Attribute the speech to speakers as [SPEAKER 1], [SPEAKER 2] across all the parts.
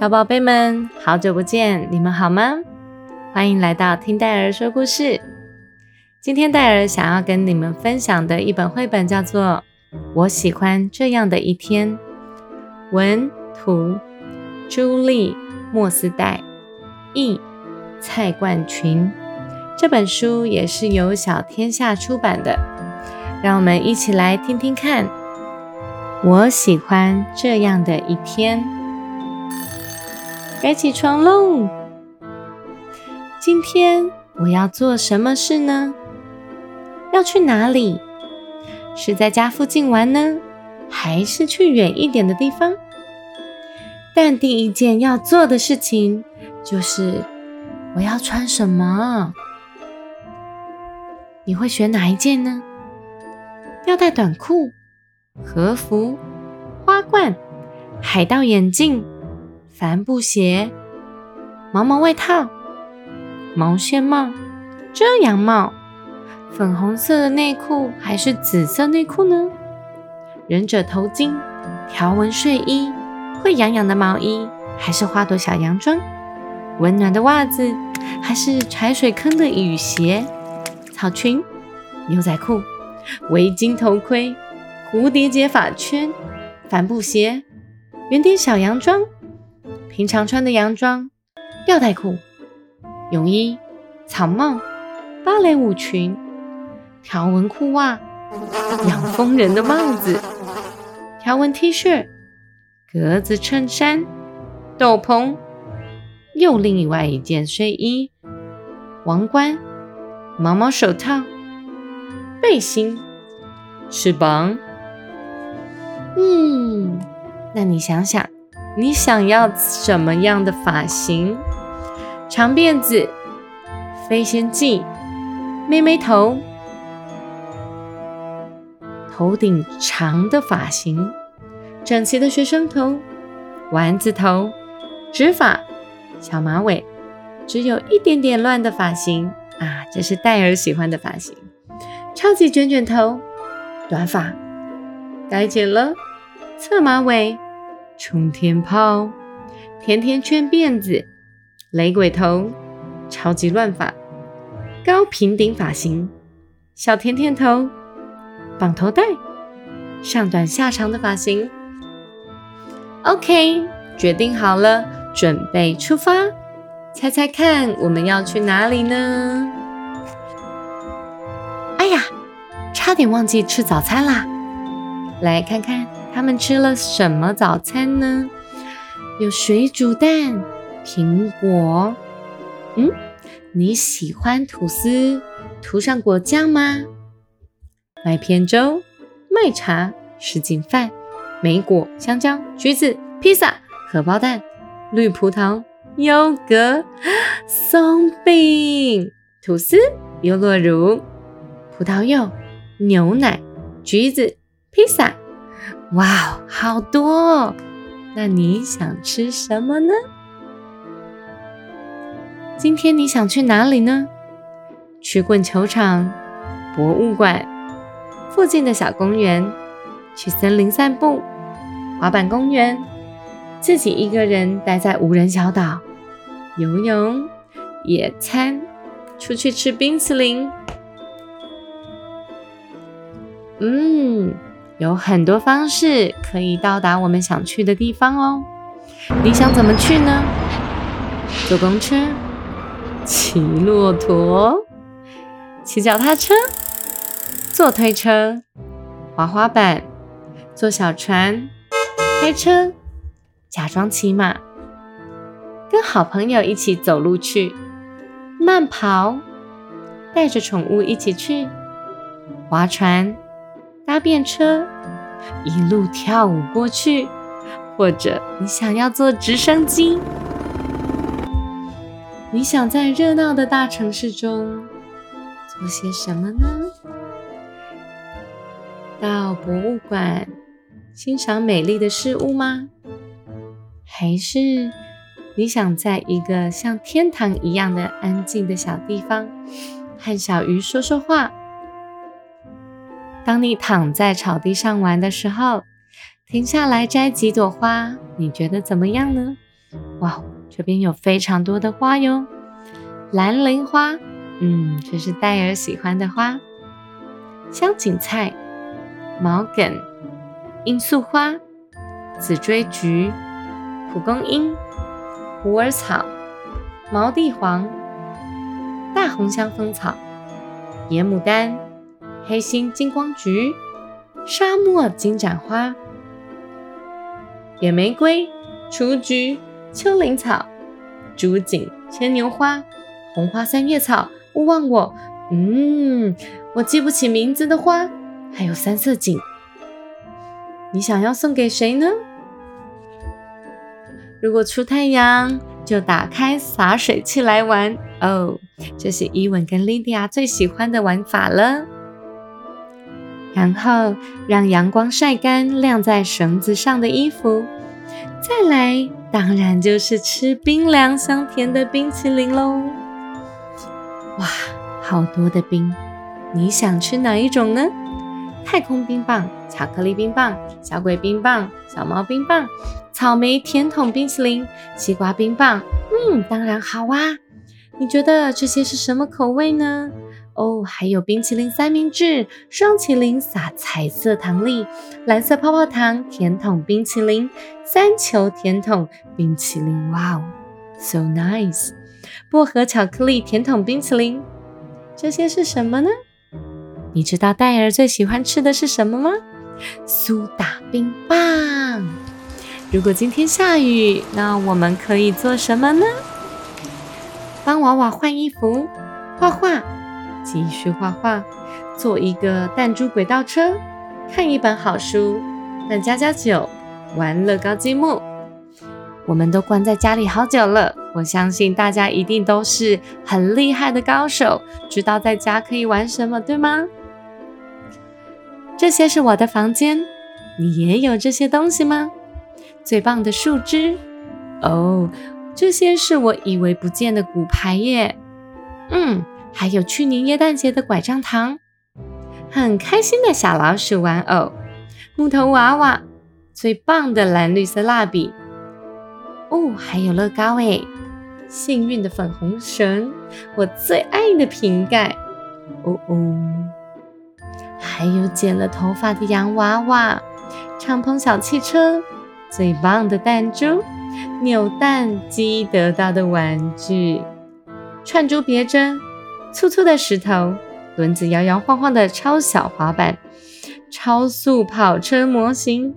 [SPEAKER 1] 小宝贝们，好久不见，你们好吗？欢迎来到听戴儿说故事。今天戴儿想要跟你们分享的一本绘本叫做《我喜欢这样的一天》，文图朱莉莫斯代，译蔡冠群。这本书也是由小天下出版的。让我们一起来听听看。我喜欢这样的一天。该起床喽！今天我要做什么事呢？要去哪里？是在家附近玩呢，还是去远一点的地方？但第一件要做的事情就是我要穿什么？你会选哪一件呢？吊带短裤、和服、花冠、海盗眼镜。帆布鞋、毛毛外套、毛线帽、遮阳帽、粉红色的内裤还是紫色内裤呢？忍者头巾、条纹睡衣、会痒痒的毛衣还是花朵小洋装？温暖的袜子还是踩水坑的雨鞋？草裙、牛仔裤、围巾、头盔、蝴蝶结发圈、帆布鞋、圆点小洋装？平常穿的洋装、吊带裤、泳衣、草帽、芭蕾舞裙、条纹裤袜、养蜂人的帽子、条纹 T 恤、格子衬衫、斗篷，又另外一件睡衣、王冠、毛毛手套、背心、翅膀。嗯，那你想想。你想要什么样的发型？长辫子、飞仙髻、妹妹头、头顶长的发型、整齐的学生头、丸子头、直发、小马尾，只有一点点乱的发型啊！这是戴尔喜欢的发型。超级卷卷头、短发，该剪了，侧马尾。冲天炮、甜甜圈辫子、雷鬼头、超级乱发、高平顶发型、小甜甜头、绑头带、上短下长的发型。OK，决定好了，准备出发。猜猜看，我们要去哪里呢？哎呀，差点忘记吃早餐啦！来看看。他们吃了什么早餐呢？有水煮蛋、苹果。嗯，你喜欢吐司涂上果酱吗？麦片粥、麦茶、什锦饭、莓果、香蕉、橘子、披萨、荷包蛋、绿葡萄、优格、松饼、吐司、优酪乳、葡萄柚、牛奶、橘子、披萨。哇，好多！那你想吃什么呢？今天你想去哪里呢？去棍球场、博物馆、附近的小公园，去森林散步、滑板公园，自己一个人待在无人小岛，游泳、野餐，出去吃冰淇淋。嗯。有很多方式可以到达我们想去的地方哦。你想怎么去呢？坐公车、骑骆驼、骑脚踏车、坐推车、滑滑板、坐小船、开车、假装骑马、跟好朋友一起走路去、慢跑、带着宠物一起去、划船。搭便车、一路跳舞过去，或者你想要坐直升机。你想在热闹的大城市中做些什么呢？到博物馆欣赏美丽的事物吗？还是你想在一个像天堂一样的安静的小地方，和小鱼说说话？当你躺在草地上玩的时候，停下来摘几朵花，你觉得怎么样呢？哇，这边有非常多的花哟，蓝铃花，嗯，这是戴尔喜欢的花，香芹菜、毛茛、罂粟花、紫锥菊、蒲公英、虎耳草、毛地黄、大红香蜂草、野牡丹。黑心金光菊、沙漠金盏花、野玫瑰、雏菊、秋林草、竹槿、牵牛花、红花三叶草、勿忘我，嗯，我记不起名字的花，还有三色堇。你想要送给谁呢？如果出太阳，就打开洒水器来玩哦。这是伊文跟莉迪亚最喜欢的玩法了。然后让阳光晒干晾在绳子上的衣服，再来，当然就是吃冰凉香甜的冰淇淋喽！哇，好多的冰，你想吃哪一种呢？太空冰棒、巧克力冰棒、小鬼冰棒、小猫冰棒、草莓甜筒冰淇淋、西瓜冰棒，嗯，当然好啊！你觉得这些是什么口味呢？哦，还有冰淇淋三明治、双麒麟撒彩色糖粒、蓝色泡泡糖甜筒冰淇淋、三球甜筒冰淇淋，哇哦，so nice！薄荷巧克力甜筒冰淇淋，这些是什么呢？你知道戴尔最喜欢吃的是什么吗？苏打冰棒。如果今天下雨，那我们可以做什么呢？帮娃娃换衣服、画画。继续画画，做一个弹珠轨道车，看一本好书，喝加加酒，玩乐高积木。我们都关在家里好久了，我相信大家一定都是很厉害的高手，知道在家可以玩什么，对吗？这些是我的房间，你也有这些东西吗？最棒的树枝哦，这些是我以为不见的骨牌耶，嗯。还有去年耶诞节的拐杖糖，很开心的小老鼠玩偶，木头娃娃，最棒的蓝绿色蜡笔，哦，还有乐高诶，幸运的粉红绳，我最爱的瓶盖，哦哦，还有剪了头发的洋娃娃，敞篷小汽车，最棒的弹珠，扭蛋机得到的玩具，串珠别针。粗粗的石头，轮子摇摇晃晃的超小滑板，超速跑车模型，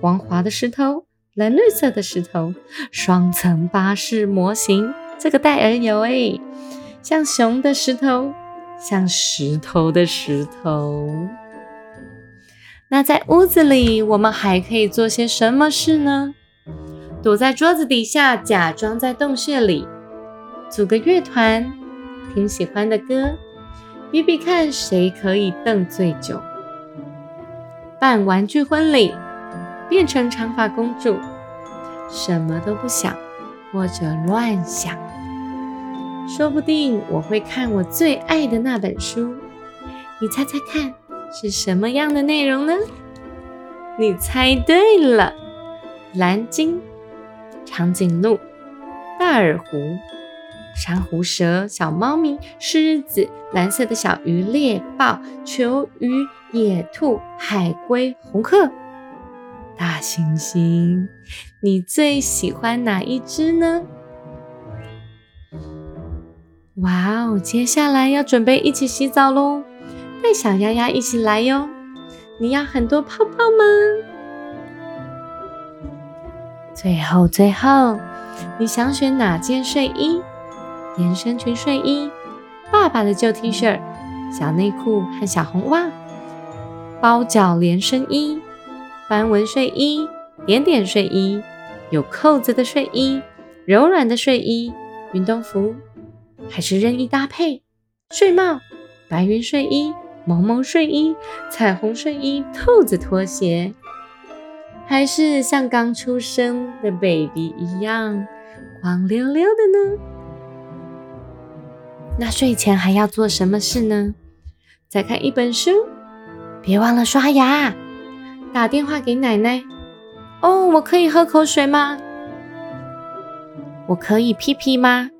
[SPEAKER 1] 光滑的石头，蓝绿色的石头，双层巴士模型，这个戴尔有诶，像熊的石头，像石头的石头。那在屋子里，我们还可以做些什么事呢？躲在桌子底下，假装在洞穴里，组个乐团。听喜欢的歌，比比看谁可以瞪最久。办玩具婚礼，变成长发公主，什么都不想或者乱想。说不定我会看我最爱的那本书，你猜猜看是什么样的内容呢？你猜对了，蓝鲸、长颈鹿、大耳狐。珊瑚蛇、小猫咪、狮子、蓝色的小鱼、猎豹、球鱼、野兔、海龟、红鹤、大猩猩，你最喜欢哪一只呢？哇哦！接下来要准备一起洗澡喽，带小丫丫一起来哟。你要很多泡泡吗？最后，最后，你想选哪件睡衣？连身裙、睡衣、爸爸的旧 T 恤、小内裤和小红袜、包脚连身衣、斑纹睡衣、点点睡衣、有扣子的睡衣、柔软的睡衣、运动服，还是任意搭配？睡帽、白云睡衣、萌萌睡衣、彩虹睡衣、兔子拖鞋，还是像刚出生的 baby 一样光溜溜的呢？那睡前还要做什么事呢？再看一本书，别忘了刷牙，打电话给奶奶。哦，我可以喝口水吗？我可以屁屁吗？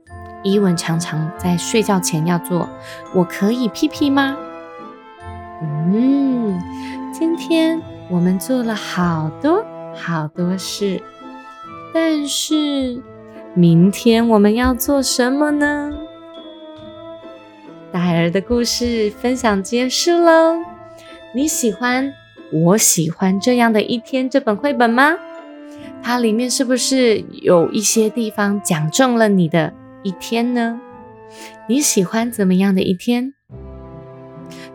[SPEAKER 1] 伊文常常在睡觉前要做。我可以屁屁吗？嗯，今天我们做了好多好多事，但是明天我们要做什么呢？儿的故事分享结束喽。你喜欢我喜欢这样的一天这本绘本吗？它里面是不是有一些地方讲中了你的？一天呢？你喜欢怎么样的一天？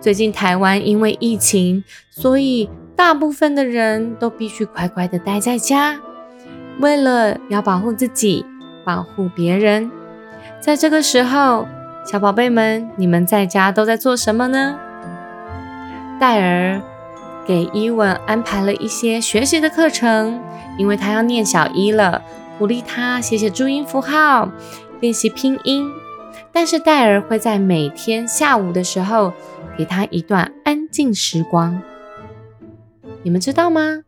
[SPEAKER 1] 最近台湾因为疫情，所以大部分的人都必须乖乖的待在家。为了要保护自己，保护别人，在这个时候，小宝贝们，你们在家都在做什么呢？戴尔给伊文安排了一些学习的课程，因为他要念小一了，鼓励他写写注音符号。练习拼音，但是戴尔会在每天下午的时候给他一段安静时光。你们知道吗？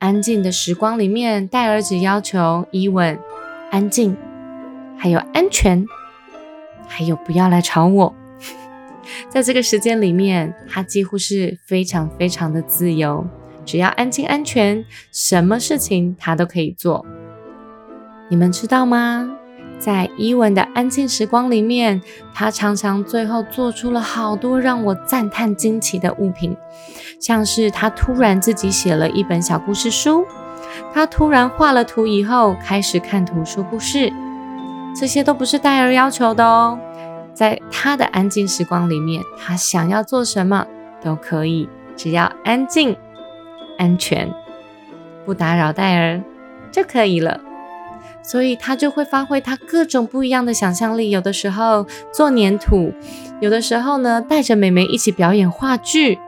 [SPEAKER 1] 安静的时光里面，戴尔只要求伊文安静，还有安全，还有不要来吵我。在这个时间里面，他几乎是非常非常的自由，只要安静安全，什么事情他都可以做。你们知道吗？在伊文的安静时光里面，他常常最后做出了好多让我赞叹惊奇的物品，像是他突然自己写了一本小故事书，他突然画了图以后开始看图说故事，这些都不是戴尔要求的哦。在他的安静时光里面，他想要做什么都可以，只要安静、安全、不打扰戴尔就可以了。所以他就会发挥他各种不一样的想象力，有的时候做粘土，有的时候呢带着妹妹一起表演话剧。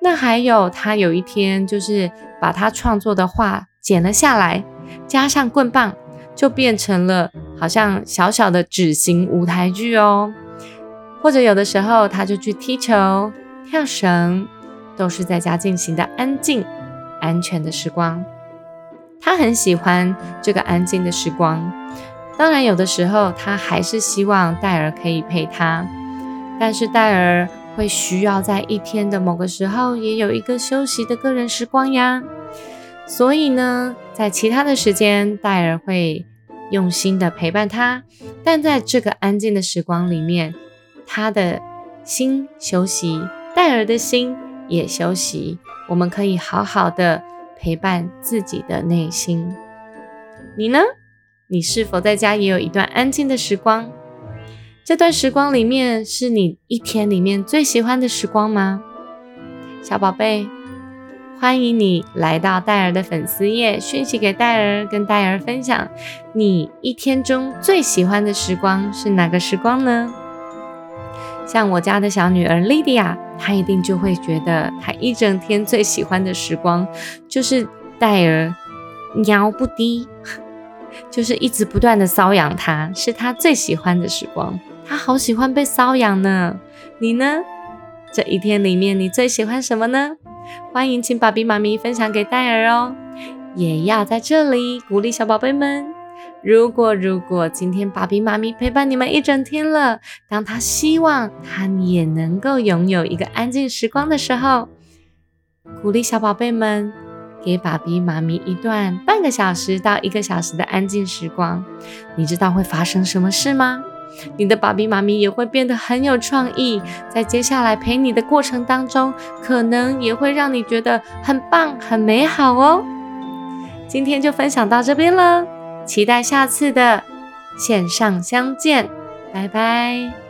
[SPEAKER 1] 那还有他有一天就是把他创作的画剪了下来，加上棍棒，就变成了好像小小的纸型舞台剧哦。或者有的时候他就去踢球、跳绳，都是在家进行的安静、安全的时光。他很喜欢这个安静的时光，当然有的时候他还是希望戴尔可以陪他，但是戴尔会需要在一天的某个时候也有一个休息的个人时光呀。所以呢，在其他的时间，戴尔会用心的陪伴他，但在这个安静的时光里面，他的心休息，戴尔的心也休息，我们可以好好的。陪伴自己的内心，你呢？你是否在家也有一段安静的时光？这段时光里面是你一天里面最喜欢的时光吗？小宝贝，欢迎你来到戴尔的粉丝页，讯息给戴尔，跟戴尔分享你一天中最喜欢的时光是哪个时光呢？像我家的小女儿莉迪亚，她一定就会觉得，她一整天最喜欢的时光就是戴尔 喵不滴，就是一直不断的搔痒她，是她最喜欢的时光。她好喜欢被搔痒呢。你呢？这一天里面你最喜欢什么呢？欢迎请爸比妈咪分享给戴尔哦，也要在这里鼓励小宝贝们。如果如果今天爸比妈咪陪伴你们一整天了，当他希望他也能够拥有一个安静时光的时候，鼓励小宝贝们给爸比妈咪一段半个小时到一个小时的安静时光。你知道会发生什么事吗？你的爸比妈咪也会变得很有创意，在接下来陪你的过程当中，可能也会让你觉得很棒、很美好哦。今天就分享到这边了。期待下次的线上相见，拜拜。